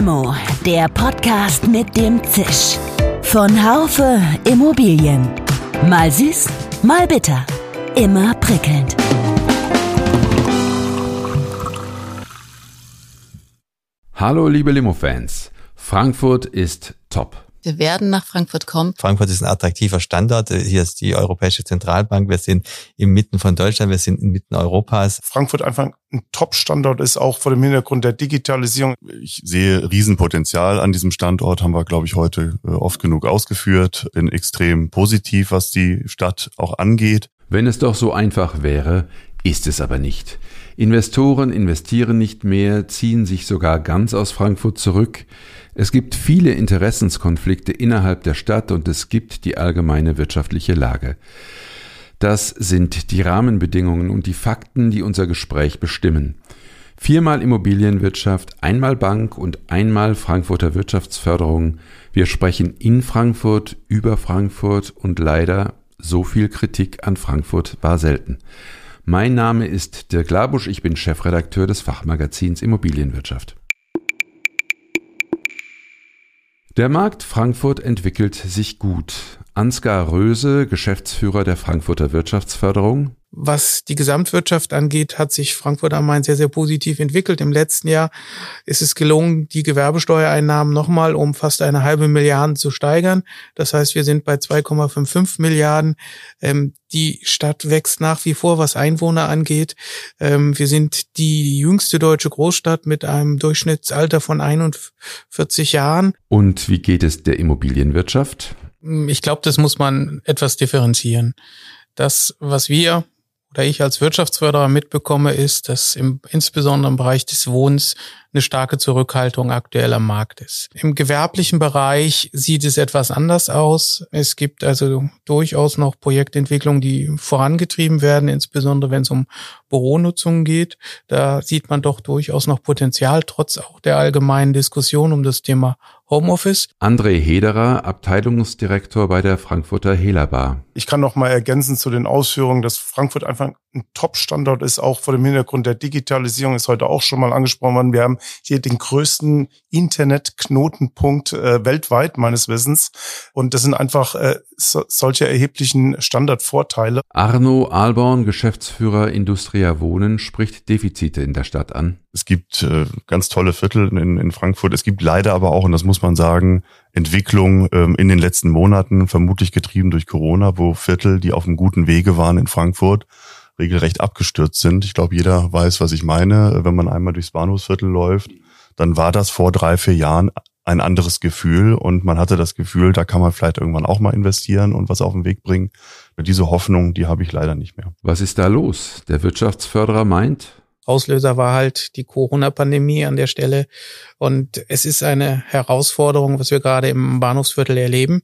Limo, der Podcast mit dem Zisch. Von Haufe Immobilien. Mal süß, mal bitter. Immer prickelnd. Hallo liebe Limo-Fans. Frankfurt ist top. Wir werden nach Frankfurt kommen. Frankfurt ist ein attraktiver Standort. Hier ist die Europäische Zentralbank. Wir sind inmitten von Deutschland. Wir sind inmitten Europas. Frankfurt einfach ein Top-Standort ist, auch vor dem Hintergrund der Digitalisierung. Ich sehe Riesenpotenzial an diesem Standort, haben wir, glaube ich, heute äh, oft genug ausgeführt. Bin extrem positiv, was die Stadt auch angeht. Wenn es doch so einfach wäre, ist es aber nicht. Investoren investieren nicht mehr, ziehen sich sogar ganz aus Frankfurt zurück. Es gibt viele Interessenskonflikte innerhalb der Stadt und es gibt die allgemeine wirtschaftliche Lage. Das sind die Rahmenbedingungen und die Fakten, die unser Gespräch bestimmen. Viermal Immobilienwirtschaft, einmal Bank und einmal Frankfurter Wirtschaftsförderung. Wir sprechen in Frankfurt, über Frankfurt und leider so viel Kritik an Frankfurt war selten. Mein Name ist Dirk Labusch, ich bin Chefredakteur des Fachmagazins Immobilienwirtschaft. Der Markt Frankfurt entwickelt sich gut. Ansgar Röse, Geschäftsführer der Frankfurter Wirtschaftsförderung. Was die Gesamtwirtschaft angeht, hat sich Frankfurt am Main sehr, sehr positiv entwickelt. Im letzten Jahr ist es gelungen, die Gewerbesteuereinnahmen nochmal um fast eine halbe Milliarde zu steigern. Das heißt, wir sind bei 2,55 Milliarden. Ähm, die Stadt wächst nach wie vor, was Einwohner angeht. Ähm, wir sind die jüngste deutsche Großstadt mit einem Durchschnittsalter von 41 Jahren. Und wie geht es der Immobilienwirtschaft? Ich glaube, das muss man etwas differenzieren. Das, was wir oder ich als Wirtschaftsförderer mitbekomme, ist, dass im, insbesondere im Bereich des Wohnens eine starke Zurückhaltung aktuell am Markt ist. Im gewerblichen Bereich sieht es etwas anders aus. Es gibt also durchaus noch Projektentwicklungen, die vorangetrieben werden, insbesondere wenn es um Büronutzung geht. Da sieht man doch durchaus noch Potenzial, trotz auch der allgemeinen Diskussion um das Thema Homeoffice. André Hederer, Abteilungsdirektor bei der Frankfurter Helabar. Ich kann noch mal ergänzen zu den Ausführungen, dass Frankfurt einfach ein Top-Standort ist, auch vor dem Hintergrund der Digitalisierung, ist heute auch schon mal angesprochen worden. Wir haben hier den größten Internetknotenpunkt äh, weltweit meines Wissens. Und das sind einfach äh, so, solche erheblichen Standardvorteile. Arno Alborn, Geschäftsführer Industria Wohnen, spricht Defizite in der Stadt an. Es gibt äh, ganz tolle Viertel in, in Frankfurt. Es gibt leider aber auch, und das muss man sagen, Entwicklung ähm, in den letzten Monaten, vermutlich getrieben durch Corona, wo Viertel, die auf einem guten Wege waren in Frankfurt, regelrecht abgestürzt sind. Ich glaube, jeder weiß, was ich meine. Wenn man einmal durchs Bahnhofsviertel läuft, dann war das vor drei, vier Jahren ein anderes Gefühl und man hatte das Gefühl, da kann man vielleicht irgendwann auch mal investieren und was auf den Weg bringen. Diese Hoffnung, die habe ich leider nicht mehr. Was ist da los? Der Wirtschaftsförderer meint, Auslöser war halt die Corona-Pandemie an der Stelle. Und es ist eine Herausforderung, was wir gerade im Bahnhofsviertel erleben.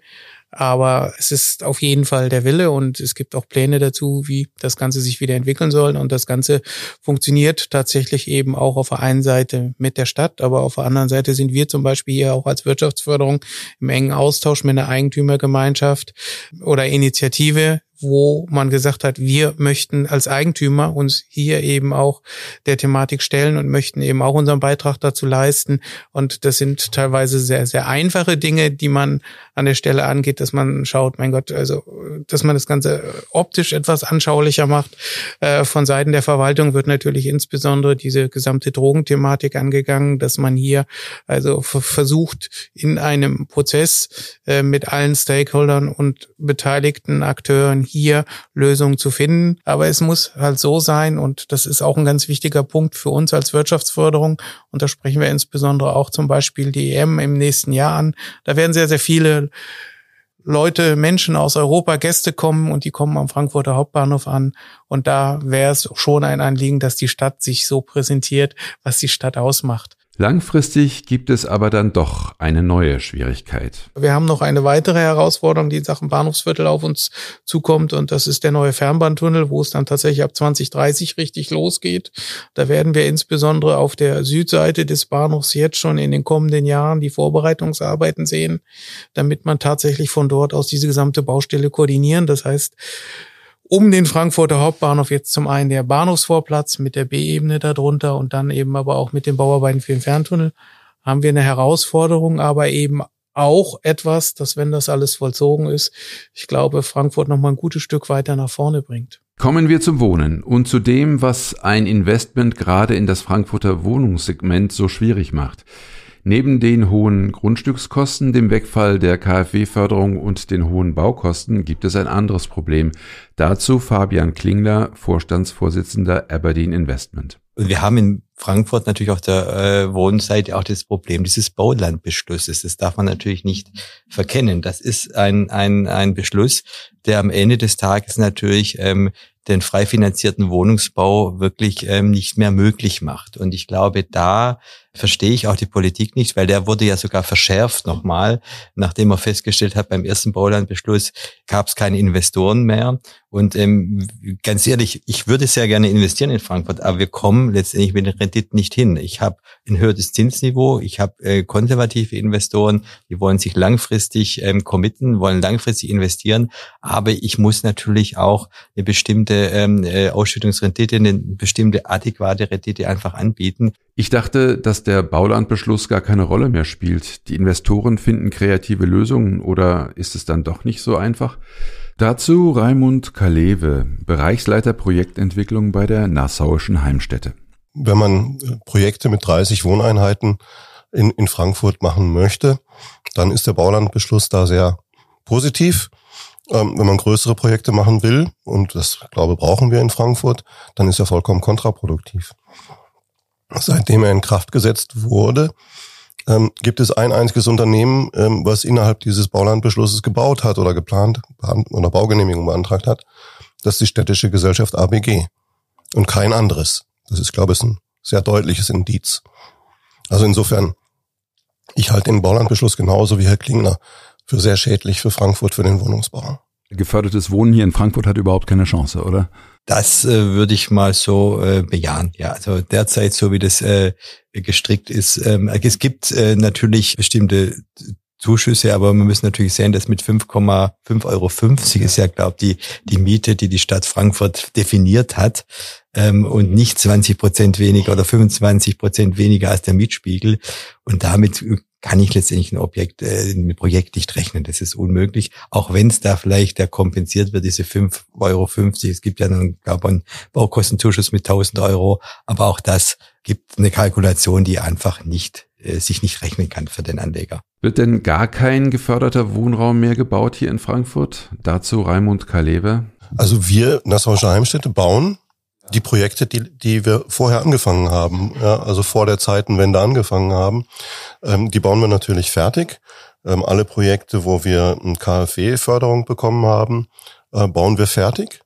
Aber es ist auf jeden Fall der Wille und es gibt auch Pläne dazu, wie das Ganze sich wieder entwickeln soll. Und das Ganze funktioniert tatsächlich eben auch auf der einen Seite mit der Stadt, aber auf der anderen Seite sind wir zum Beispiel hier auch als Wirtschaftsförderung im engen Austausch mit einer Eigentümergemeinschaft oder Initiative, wo man gesagt hat, wir möchten als Eigentümer uns hier eben auch der Thematik stellen und möchten eben auch unseren Beitrag dazu leisten. Und das sind teilweise sehr, sehr einfache Dinge, die man an der Stelle angeht, dass man schaut, mein Gott, also, dass man das Ganze optisch etwas anschaulicher macht. Äh, von Seiten der Verwaltung wird natürlich insbesondere diese gesamte Drogenthematik angegangen, dass man hier also versucht, in einem Prozess äh, mit allen Stakeholdern und beteiligten Akteuren hier Lösungen zu finden. Aber es muss halt so sein, und das ist auch ein ganz wichtiger Punkt für uns als Wirtschaftsförderung. Und da sprechen wir insbesondere auch zum Beispiel die EM im nächsten Jahr an. Da werden sehr, sehr viele Leute, Menschen aus Europa, Gäste kommen und die kommen am Frankfurter Hauptbahnhof an. Und da wäre es schon ein Anliegen, dass die Stadt sich so präsentiert, was die Stadt ausmacht. Langfristig gibt es aber dann doch eine neue Schwierigkeit. Wir haben noch eine weitere Herausforderung, die in Sachen Bahnhofsviertel auf uns zukommt und das ist der neue Fernbahntunnel, wo es dann tatsächlich ab 2030 richtig losgeht. Da werden wir insbesondere auf der Südseite des Bahnhofs jetzt schon in den kommenden Jahren die Vorbereitungsarbeiten sehen, damit man tatsächlich von dort aus diese gesamte Baustelle koordinieren. Das heißt, um den Frankfurter Hauptbahnhof jetzt zum einen der Bahnhofsvorplatz mit der B-Ebene darunter und dann eben aber auch mit den Bauarbeiten für den Ferntunnel haben wir eine Herausforderung, aber eben auch etwas, dass wenn das alles vollzogen ist, ich glaube, Frankfurt noch mal ein gutes Stück weiter nach vorne bringt. Kommen wir zum Wohnen und zu dem, was ein Investment gerade in das Frankfurter Wohnungssegment so schwierig macht. Neben den hohen Grundstückskosten, dem Wegfall der KfW-Förderung und den hohen Baukosten gibt es ein anderes Problem. Dazu Fabian Klingler, Vorstandsvorsitzender Aberdeen Investment. Wir haben in Frankfurt natürlich auf der äh, Wohnseite auch das Problem dieses Baulandbeschlusses. Das darf man natürlich nicht verkennen. Das ist ein, ein, ein Beschluss, der am Ende des Tages natürlich ähm, den frei finanzierten Wohnungsbau wirklich ähm, nicht mehr möglich macht. Und ich glaube, da verstehe ich auch die Politik nicht, weil der wurde ja sogar verschärft nochmal, nachdem er festgestellt hat, beim ersten Baulandbeschluss gab es keine Investoren mehr. Und ähm, ganz ehrlich, ich würde sehr gerne investieren in Frankfurt, aber wir kommen letztendlich mit den Renditen nicht hin. Ich habe ein höheres Zinsniveau, ich habe äh, konservative Investoren, die wollen sich langfristig ähm, committen, wollen langfristig investieren, aber ich muss natürlich auch eine bestimmte ähm, äh, Ausschüttungsrendite, eine bestimmte adäquate Rendite einfach anbieten. Ich dachte, dass der Baulandbeschluss gar keine Rolle mehr spielt. Die Investoren finden kreative Lösungen oder ist es dann doch nicht so einfach? Dazu Raimund Kalewe, Bereichsleiter Projektentwicklung bei der Nassauischen Heimstätte. Wenn man äh, Projekte mit 30 Wohneinheiten in, in Frankfurt machen möchte, dann ist der Baulandbeschluss da sehr positiv. Ähm, wenn man größere Projekte machen will, und das glaube brauchen wir in Frankfurt, dann ist er vollkommen kontraproduktiv seitdem er in Kraft gesetzt wurde, ähm, gibt es ein einziges Unternehmen, ähm, was innerhalb dieses Baulandbeschlusses gebaut hat oder geplant oder Baugenehmigung beantragt hat. Das ist die städtische Gesellschaft ABG und kein anderes. Das ist, glaube ich, ein sehr deutliches Indiz. Also insofern, ich halte den Baulandbeschluss genauso wie Herr Klingner für sehr schädlich für Frankfurt, für den Wohnungsbau. Gefördertes Wohnen hier in Frankfurt hat überhaupt keine Chance, oder? Das äh, würde ich mal so äh, bejahen. Ja, also derzeit, so wie das äh, gestrickt ist, ähm, es gibt äh, natürlich bestimmte Zuschüsse, aber man muss natürlich sehen, dass mit 5,5 Euro 50 ist ja, glaube die die Miete, die die Stadt Frankfurt definiert hat ähm, und nicht 20 Prozent weniger oder 25 Prozent weniger als der Mietspiegel. Und damit kann ich letztendlich ein Objekt, äh, ein Projekt nicht rechnen. Das ist unmöglich. Auch wenn es da vielleicht der kompensiert wird, diese 5,50 Euro. Es gibt ja dann, glaube ich, einen Baukostenzuschuss mit 1000 Euro. Aber auch das gibt eine Kalkulation, die einfach nicht, äh, sich nicht rechnen kann für den Anleger. Wird denn gar kein geförderter Wohnraum mehr gebaut hier in Frankfurt? Dazu Raimund Kalewe. Also wir, Nassauische Heimstätte, bauen die Projekte, die, die wir vorher angefangen haben, ja, also vor der Zeitenwende angefangen haben, ähm, die bauen wir natürlich fertig. Ähm, alle Projekte, wo wir eine KfW-Förderung bekommen haben, äh, bauen wir fertig.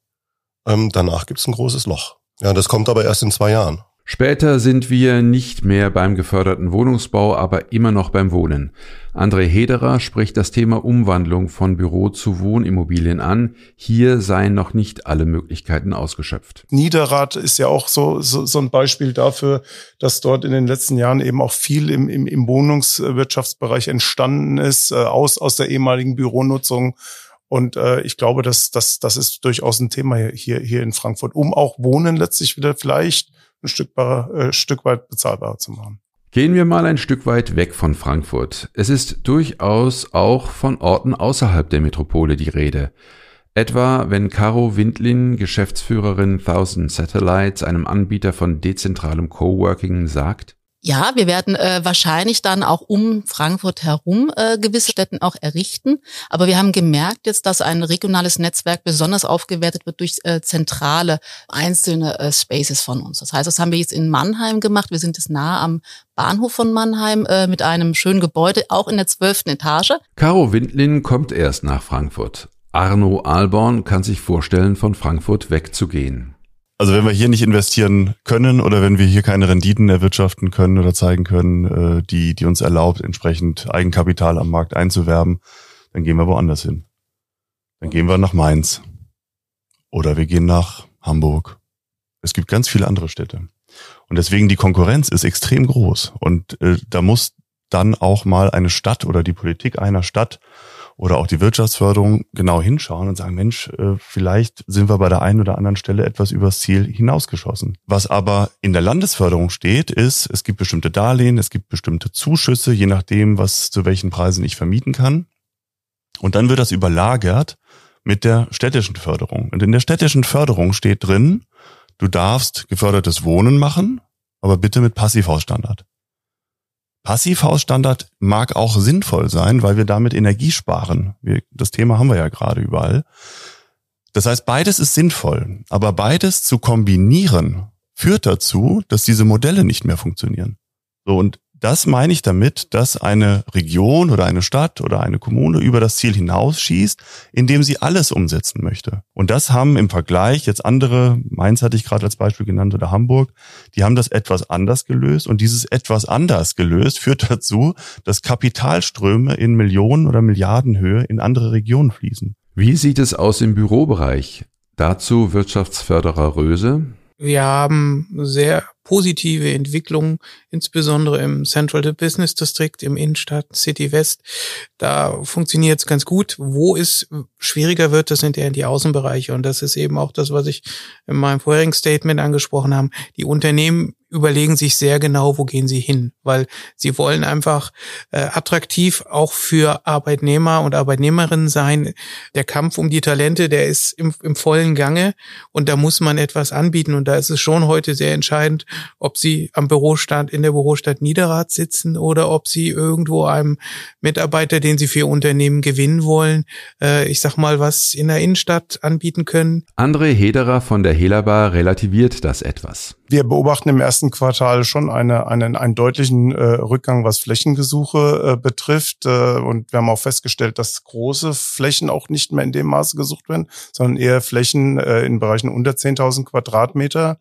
Ähm, danach gibt's ein großes Loch. Ja, das kommt aber erst in zwei Jahren. Später sind wir nicht mehr beim geförderten Wohnungsbau, aber immer noch beim Wohnen. André Hederer spricht das Thema Umwandlung von Büro zu Wohnimmobilien an. Hier seien noch nicht alle Möglichkeiten ausgeschöpft. Niederrad ist ja auch so, so, so ein Beispiel dafür, dass dort in den letzten Jahren eben auch viel im, im, im Wohnungswirtschaftsbereich entstanden ist, äh, aus, aus der ehemaligen Büronutzung. Und äh, ich glaube, dass das, das ist durchaus ein Thema hier, hier in Frankfurt, um auch Wohnen letztlich wieder vielleicht ein Stück, äh, Stück weit bezahlbarer zu machen. Gehen wir mal ein Stück weit weg von Frankfurt. Es ist durchaus auch von Orten außerhalb der Metropole die Rede. Etwa wenn Caro Windlin, Geschäftsführerin Thousand Satellites, einem Anbieter von dezentralem Coworking, sagt, ja, wir werden äh, wahrscheinlich dann auch um Frankfurt herum äh, gewisse Städten auch errichten. Aber wir haben gemerkt jetzt, dass ein regionales Netzwerk besonders aufgewertet wird durch äh, zentrale einzelne äh, Spaces von uns. Das heißt, das haben wir jetzt in Mannheim gemacht. Wir sind jetzt nahe am Bahnhof von Mannheim äh, mit einem schönen Gebäude, auch in der zwölften Etage. Caro Windlin kommt erst nach Frankfurt. Arno Alborn kann sich vorstellen, von Frankfurt wegzugehen. Also wenn wir hier nicht investieren können oder wenn wir hier keine Renditen erwirtschaften können oder zeigen können, äh, die, die uns erlaubt, entsprechend Eigenkapital am Markt einzuwerben, dann gehen wir woanders hin. Dann gehen wir nach Mainz. Oder wir gehen nach Hamburg. Es gibt ganz viele andere Städte. Und deswegen die Konkurrenz ist extrem groß. Und äh, da muss dann auch mal eine Stadt oder die Politik einer Stadt oder auch die Wirtschaftsförderung genau hinschauen und sagen, Mensch, äh, vielleicht sind wir bei der einen oder anderen Stelle etwas übers Ziel hinausgeschossen. Was aber in der Landesförderung steht, ist, es gibt bestimmte Darlehen, es gibt bestimmte Zuschüsse, je nachdem, was zu welchen Preisen ich vermieten kann. Und dann wird das überlagert mit der städtischen Förderung. Und in der städtischen Förderung steht drin, du darfst gefördertes Wohnen machen, aber bitte mit Passivhausstandard. Passivhausstandard mag auch sinnvoll sein, weil wir damit Energie sparen. Wir, das Thema haben wir ja gerade überall. Das heißt, beides ist sinnvoll, aber beides zu kombinieren führt dazu, dass diese Modelle nicht mehr funktionieren. So und das meine ich damit, dass eine Region oder eine Stadt oder eine Kommune über das Ziel hinausschießt, indem sie alles umsetzen möchte. Und das haben im Vergleich jetzt andere, Mainz hatte ich gerade als Beispiel genannt oder Hamburg, die haben das etwas anders gelöst und dieses etwas anders gelöst führt dazu, dass Kapitalströme in Millionen oder Milliardenhöhe in andere Regionen fließen. Wie sieht es aus im Bürobereich? Dazu Wirtschaftsförderer Röse. Wir haben sehr positive Entwicklungen, insbesondere im Central Business District, im Innenstadt City West. Da funktioniert es ganz gut. Wo es schwieriger wird, das sind eher die Außenbereiche. Und das ist eben auch das, was ich in meinem vorherigen Statement angesprochen habe. Die Unternehmen überlegen sich sehr genau, wo gehen sie hin, weil sie wollen einfach äh, attraktiv auch für Arbeitnehmer und Arbeitnehmerinnen sein. Der Kampf um die Talente, der ist im, im vollen Gange und da muss man etwas anbieten und da ist es schon heute sehr entscheidend, ob sie am Bürostand in der Bürostadt Niederrad sitzen oder ob sie irgendwo einem Mitarbeiter, den sie für ihr Unternehmen gewinnen wollen, äh, ich sag mal, was in der Innenstadt anbieten können. André Hederer von der Helabar relativiert das etwas. Wir beobachten im ersten Quartal schon eine, einen, einen deutlichen äh, Rückgang, was Flächengesuche äh, betrifft. Äh, und wir haben auch festgestellt, dass große Flächen auch nicht mehr in dem Maße gesucht werden, sondern eher Flächen äh, in Bereichen unter 10.000 Quadratmeter.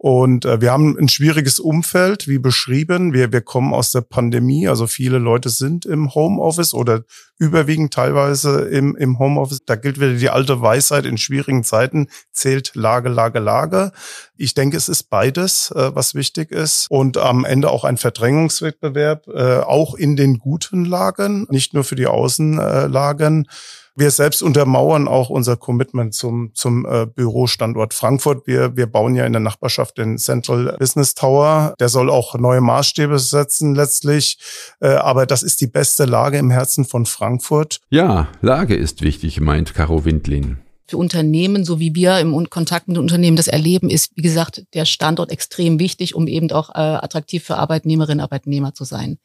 Und äh, wir haben ein schwieriges Umfeld, wie beschrieben. Wir, wir kommen aus der Pandemie, also viele Leute sind im Homeoffice oder überwiegend teilweise im, im Homeoffice. Da gilt wieder die alte Weisheit, in schwierigen Zeiten zählt Lage, Lage, Lage. Ich denke, es ist beides, äh, was wichtig ist. Und am Ende auch ein Verdrängungswettbewerb, äh, auch in den guten Lagen, nicht nur für die Außenlagen. Wir selbst untermauern auch unser Commitment zum, zum äh, Bürostandort Frankfurt. Wir, wir bauen ja in der Nachbarschaft den Central Business Tower. Der soll auch neue Maßstäbe setzen letztlich. Äh, aber das ist die beste Lage im Herzen von Frankfurt. Ja, Lage ist wichtig, meint Caro Windlin für Unternehmen, so wie wir im Kontakt mit Unternehmen das erleben, ist, wie gesagt, der Standort extrem wichtig, um eben auch äh, attraktiv für Arbeitnehmerinnen und Arbeitnehmer zu sein.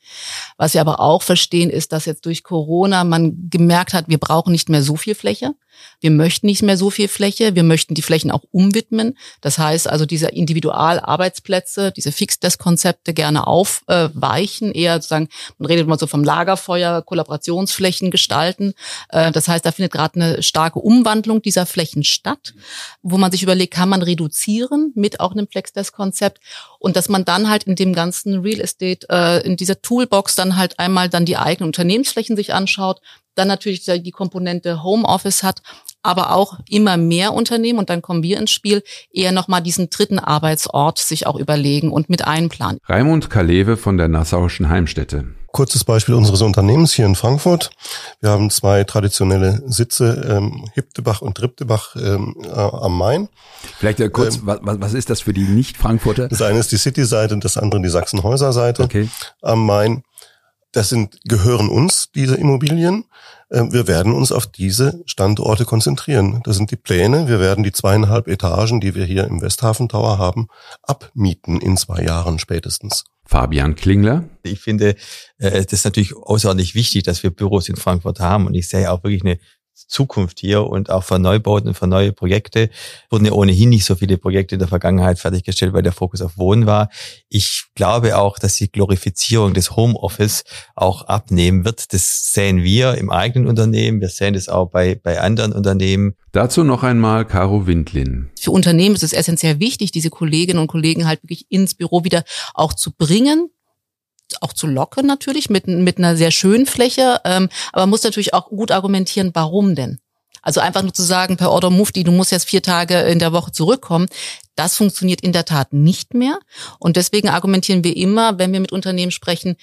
Was wir aber auch verstehen, ist, dass jetzt durch Corona man gemerkt hat, wir brauchen nicht mehr so viel Fläche. Wir möchten nicht mehr so viel Fläche. Wir möchten die Flächen auch umwidmen. Das heißt also, diese Individualarbeitsplätze, diese Fixdesk-Konzepte gerne aufweichen, eher sozusagen, man redet mal so vom Lagerfeuer, Kollaborationsflächen gestalten. Äh, das heißt, da findet gerade eine starke Umwandlung dieser Flächen statt, wo man sich überlegt, kann man reduzieren mit auch einem Flexdesk-Konzept und dass man dann halt in dem ganzen Real Estate, äh, in dieser Toolbox dann halt einmal dann die eigenen Unternehmensflächen sich anschaut, dann natürlich die Komponente Homeoffice hat, aber auch immer mehr Unternehmen, und dann kommen wir ins Spiel, eher nochmal diesen dritten Arbeitsort sich auch überlegen und mit einplanen. Raimund Kalewe von der Nassauischen Heimstätte. Kurzes Beispiel unseres Unternehmens hier in Frankfurt. Wir haben zwei traditionelle Sitze, ähm, Hiptebach und Triptebach ähm, äh, am Main. Vielleicht äh, kurz, ähm, was, was ist das für die Nicht-Frankfurter? Das eine ist die City-Seite und das andere die Sachsenhäuser-Seite okay. am Main. Das sind, gehören uns, diese Immobilien. Ähm, wir werden uns auf diese Standorte konzentrieren. Das sind die Pläne. Wir werden die zweieinhalb Etagen, die wir hier im Westhafen Tower haben, abmieten in zwei Jahren spätestens. Fabian Klingler. Ich finde, äh, das ist natürlich außerordentlich wichtig, dass wir Büros in Frankfurt haben. Und ich sehe auch wirklich eine Zukunft hier und auch für Neubauten, für neue Projekte. Wurden ja ohnehin nicht so viele Projekte in der Vergangenheit fertiggestellt, weil der Fokus auf Wohnen war. Ich glaube auch, dass die Glorifizierung des Homeoffice auch abnehmen wird. Das sehen wir im eigenen Unternehmen. Wir sehen das auch bei, bei anderen Unternehmen. Dazu noch einmal Caro Windlin. Für Unternehmen ist es essentiell wichtig, diese Kolleginnen und Kollegen halt wirklich ins Büro wieder auch zu bringen, auch zu locken natürlich mit, mit einer sehr schönen Fläche, ähm, aber muss natürlich auch gut argumentieren, warum denn? Also einfach nur zu sagen, per Order Mufti, du musst jetzt vier Tage in der Woche zurückkommen, das funktioniert in der Tat nicht mehr. Und deswegen argumentieren wir immer, wenn wir mit Unternehmen sprechen,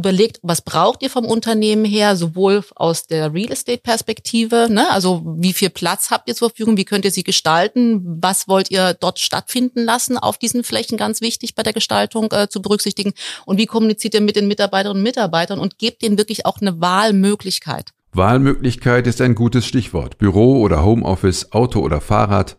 überlegt, was braucht ihr vom Unternehmen her, sowohl aus der Real Estate Perspektive, ne? also wie viel Platz habt ihr zur Verfügung, wie könnt ihr sie gestalten, was wollt ihr dort stattfinden lassen auf diesen Flächen, ganz wichtig bei der Gestaltung äh, zu berücksichtigen und wie kommuniziert ihr mit den Mitarbeiterinnen und Mitarbeitern und gebt denen wirklich auch eine Wahlmöglichkeit. Wahlmöglichkeit ist ein gutes Stichwort. Büro oder Homeoffice, Auto oder Fahrrad.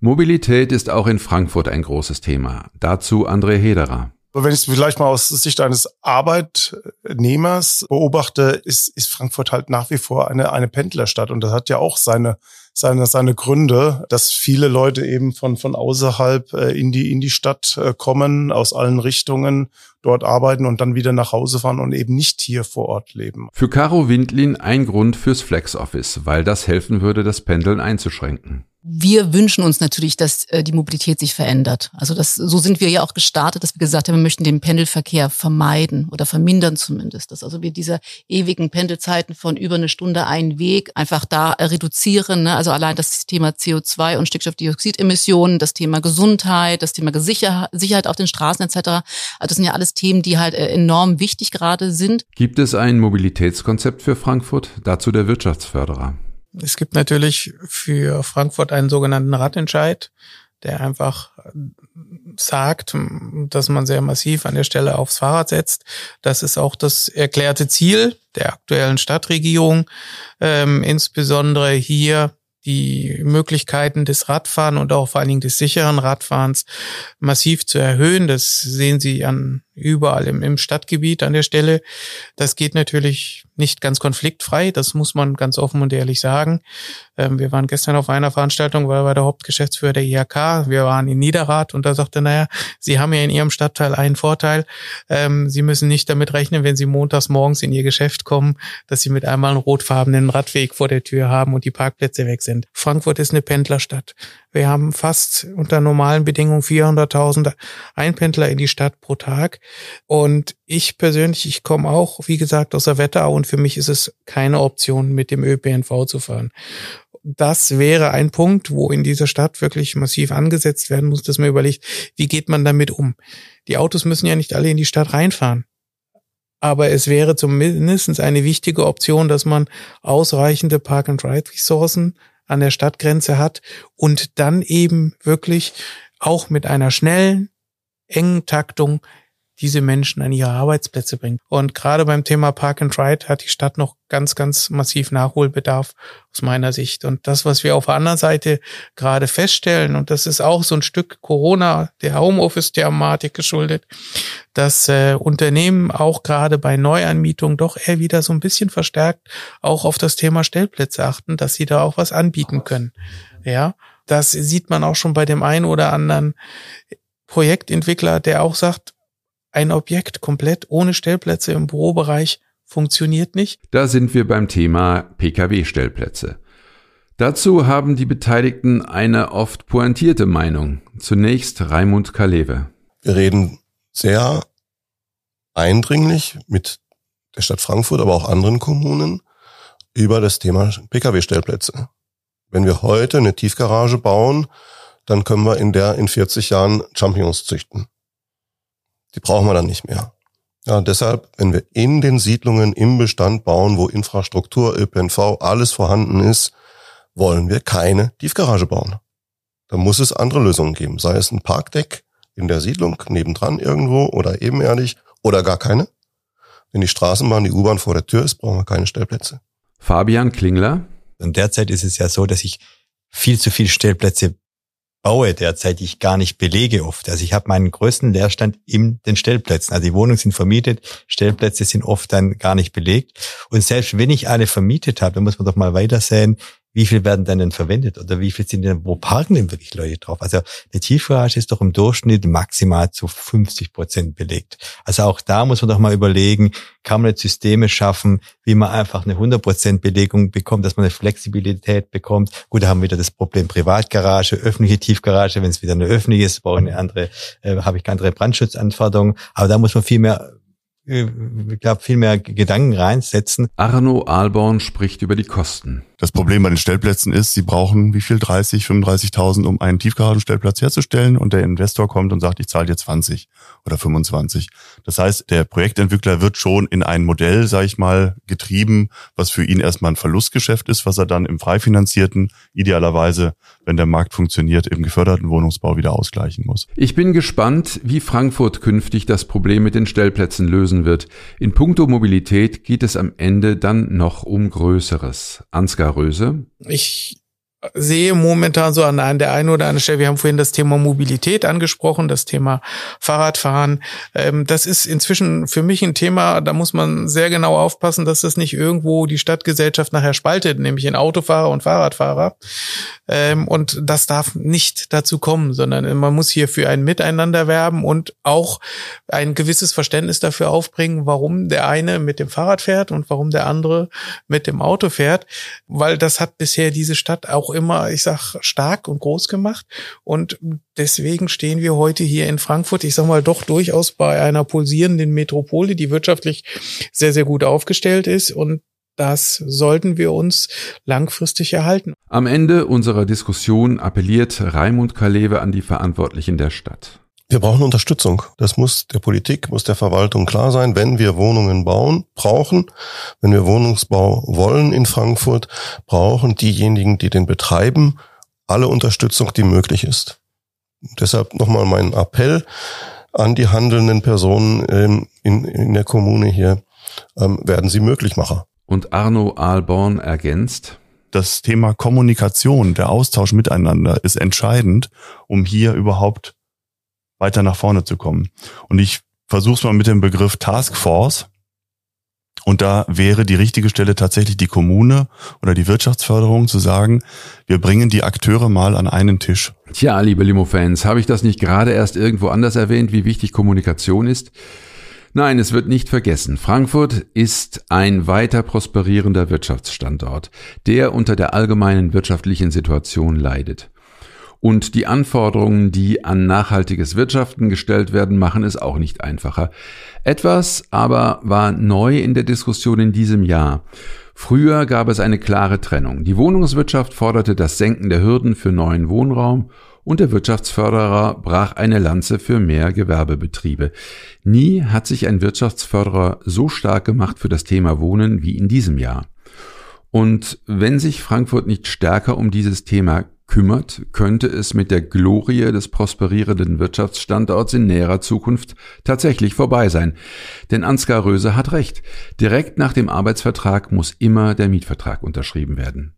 Mobilität ist auch in Frankfurt ein großes Thema. Dazu André Hederer. Wenn ich es vielleicht mal aus Sicht eines Arbeitnehmers beobachte, ist, ist Frankfurt halt nach wie vor eine, eine Pendlerstadt. Und das hat ja auch seine, seine, seine Gründe, dass viele Leute eben von, von außerhalb äh, in die, in die Stadt äh, kommen, aus allen Richtungen dort arbeiten und dann wieder nach Hause fahren und eben nicht hier vor Ort leben. Für Caro Windlin ein Grund fürs Flex Office, weil das helfen würde, das Pendeln einzuschränken wir wünschen uns natürlich, dass äh, die Mobilität sich verändert. Also das, so sind wir ja auch gestartet, dass wir gesagt haben, wir möchten den Pendelverkehr vermeiden oder vermindern zumindest. Dass also wir diese ewigen Pendelzeiten von über eine Stunde einen Weg einfach da äh, reduzieren. Ne? Also allein das Thema CO2 und Stickstoffdioxidemissionen, das Thema Gesundheit, das Thema Sicherheit auf den Straßen etc. Also das sind ja alles Themen, die halt äh, enorm wichtig gerade sind. Gibt es ein Mobilitätskonzept für Frankfurt? Dazu der Wirtschaftsförderer. Es gibt natürlich für Frankfurt einen sogenannten Radentscheid, der einfach sagt, dass man sehr massiv an der Stelle aufs Fahrrad setzt. Das ist auch das erklärte Ziel der aktuellen Stadtregierung, ähm, insbesondere hier die Möglichkeiten des Radfahren und auch vor allen Dingen des sicheren Radfahrens massiv zu erhöhen. Das sehen Sie an überall im, im Stadtgebiet an der Stelle. Das geht natürlich nicht ganz konfliktfrei, das muss man ganz offen und ehrlich sagen. Ähm, wir waren gestern auf einer Veranstaltung, weil war der Hauptgeschäftsführer der IHK. Wir waren in Niederrad und da sagte, naja, Sie haben ja in Ihrem Stadtteil einen Vorteil. Ähm, Sie müssen nicht damit rechnen, wenn Sie montags morgens in Ihr Geschäft kommen, dass Sie mit einmal einen rotfarbenen Radweg vor der Tür haben und die Parkplätze weg sind. Frankfurt ist eine Pendlerstadt. Wir haben fast unter normalen Bedingungen 400.000 Einpendler in die Stadt pro Tag. Und ich persönlich, ich komme auch, wie gesagt, aus der Wetterau und für mich ist es keine Option, mit dem ÖPNV zu fahren. Das wäre ein Punkt, wo in dieser Stadt wirklich massiv angesetzt werden muss, dass man überlegt, wie geht man damit um? Die Autos müssen ja nicht alle in die Stadt reinfahren. Aber es wäre zumindest eine wichtige Option, dass man ausreichende Park-and-Ride-Ressourcen an der Stadtgrenze hat und dann eben wirklich auch mit einer schnellen, engen Taktung diese Menschen an ihre Arbeitsplätze bringt. Und gerade beim Thema Park and Ride hat die Stadt noch ganz, ganz massiv Nachholbedarf aus meiner Sicht. Und das, was wir auf der anderen Seite gerade feststellen, und das ist auch so ein Stück Corona, der Homeoffice-Thematik geschuldet, dass äh, Unternehmen auch gerade bei Neuanmietung doch eher wieder so ein bisschen verstärkt auch auf das Thema Stellplätze achten, dass sie da auch was anbieten können. Ja, das sieht man auch schon bei dem einen oder anderen Projektentwickler, der auch sagt, ein Objekt komplett ohne Stellplätze im Bürobereich funktioniert nicht. Da sind wir beim Thema Pkw-Stellplätze. Dazu haben die Beteiligten eine oft pointierte Meinung. Zunächst Raimund Kalewe. Wir reden sehr eindringlich mit der Stadt Frankfurt, aber auch anderen Kommunen über das Thema Pkw-Stellplätze. Wenn wir heute eine Tiefgarage bauen, dann können wir in der in 40 Jahren Champignons züchten. Die brauchen wir dann nicht mehr. Ja, deshalb, wenn wir in den Siedlungen im Bestand bauen, wo Infrastruktur, ÖPNV, alles vorhanden ist, wollen wir keine Tiefgarage bauen. Da muss es andere Lösungen geben, sei es ein Parkdeck in der Siedlung nebendran irgendwo oder ebenerdig oder gar keine. Wenn die Straßenbahn, die U-Bahn vor der Tür ist, brauchen wir keine Stellplätze. Fabian Klingler. Und derzeit ist es ja so, dass ich viel zu viele Stellplätze baue derzeit, ich gar nicht belege oft. Also ich habe meinen größten Leerstand in den Stellplätzen. Also die Wohnungen sind vermietet, Stellplätze sind oft dann gar nicht belegt. Und selbst wenn ich alle vermietet habe, dann muss man doch mal weiter sehen, wie viel werden dann denn verwendet oder wie viel sind denn, wo parken denn wirklich Leute drauf? Also eine Tiefgarage ist doch im Durchschnitt maximal zu 50 Prozent belegt. Also auch da muss man doch mal überlegen, kann man jetzt Systeme schaffen, wie man einfach eine 100 Prozent Belegung bekommt, dass man eine Flexibilität bekommt. Gut, da haben wir wieder das Problem Privatgarage, öffentliche Tiefgarage. Wenn es wieder eine öffentliche ist, brauche ich eine andere, äh, habe ich andere Brandschutzanforderungen. Aber da muss man viel mehr äh, ich glaube, viel mehr Gedanken reinsetzen. Arno Alborn spricht über die Kosten. Das Problem bei den Stellplätzen ist, sie brauchen wie viel? 30, 35.000, um einen Tiefgaragenstellplatz herzustellen und der Investor kommt und sagt, ich zahle dir 20 oder 25. Das heißt, der Projektentwickler wird schon in ein Modell, sage ich mal, getrieben, was für ihn erstmal ein Verlustgeschäft ist, was er dann im frei finanzierten, idealerweise, wenn der Markt funktioniert, im geförderten Wohnungsbau wieder ausgleichen muss. Ich bin gespannt, wie Frankfurt künftig das Problem mit den Stellplätzen lösen wird. In puncto Mobilität geht es am Ende dann noch um Größeres. Ansgar Röse. Ich sehe momentan so an der einen oder anderen Stelle, wir haben vorhin das Thema Mobilität angesprochen, das Thema Fahrradfahren. Ähm, das ist inzwischen für mich ein Thema, da muss man sehr genau aufpassen, dass das nicht irgendwo die Stadtgesellschaft nachher spaltet, nämlich in Autofahrer und Fahrradfahrer. Ähm, und das darf nicht dazu kommen, sondern man muss hier für ein Miteinander werben und auch ein gewisses Verständnis dafür aufbringen, warum der eine mit dem Fahrrad fährt und warum der andere mit dem Auto fährt, weil das hat bisher diese Stadt auch immer, ich sag, stark und groß gemacht. Und deswegen stehen wir heute hier in Frankfurt, ich sag mal, doch durchaus bei einer pulsierenden Metropole, die wirtschaftlich sehr, sehr gut aufgestellt ist. Und das sollten wir uns langfristig erhalten. Am Ende unserer Diskussion appelliert Raimund Kalewe an die Verantwortlichen der Stadt. Wir brauchen Unterstützung. Das muss der Politik, muss der Verwaltung klar sein. Wenn wir Wohnungen bauen, brauchen, wenn wir Wohnungsbau wollen in Frankfurt, brauchen diejenigen, die den betreiben, alle Unterstützung, die möglich ist. Deshalb nochmal mein Appell an die handelnden Personen ähm, in, in der Kommune hier, ähm, werden Sie Möglichmacher. Und Arno Ahlborn ergänzt, das Thema Kommunikation, der Austausch miteinander ist entscheidend, um hier überhaupt weiter nach vorne zu kommen. Und ich versuche es mal mit dem Begriff Taskforce. Und da wäre die richtige Stelle tatsächlich die Kommune oder die Wirtschaftsförderung zu sagen, wir bringen die Akteure mal an einen Tisch. Tja, liebe Limo-Fans, habe ich das nicht gerade erst irgendwo anders erwähnt, wie wichtig Kommunikation ist? Nein, es wird nicht vergessen. Frankfurt ist ein weiter prosperierender Wirtschaftsstandort, der unter der allgemeinen wirtschaftlichen Situation leidet. Und die Anforderungen, die an nachhaltiges Wirtschaften gestellt werden, machen es auch nicht einfacher. Etwas aber war neu in der Diskussion in diesem Jahr. Früher gab es eine klare Trennung. Die Wohnungswirtschaft forderte das Senken der Hürden für neuen Wohnraum und der Wirtschaftsförderer brach eine Lanze für mehr Gewerbebetriebe. Nie hat sich ein Wirtschaftsförderer so stark gemacht für das Thema Wohnen wie in diesem Jahr. Und wenn sich Frankfurt nicht stärker um dieses Thema kümmert, könnte es mit der Glorie des prosperierenden Wirtschaftsstandorts in näherer Zukunft tatsächlich vorbei sein. Denn Ansgar Röse hat recht. Direkt nach dem Arbeitsvertrag muss immer der Mietvertrag unterschrieben werden.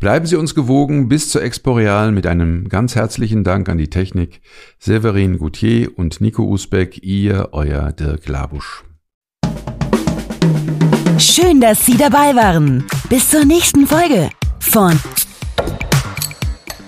Bleiben Sie uns gewogen bis zur Exporeal mit einem ganz herzlichen Dank an die Technik. Severin Goutier und Nico Usbeck, ihr, euer Dirk Labusch. Schön, dass Sie dabei waren. Bis zur nächsten Folge von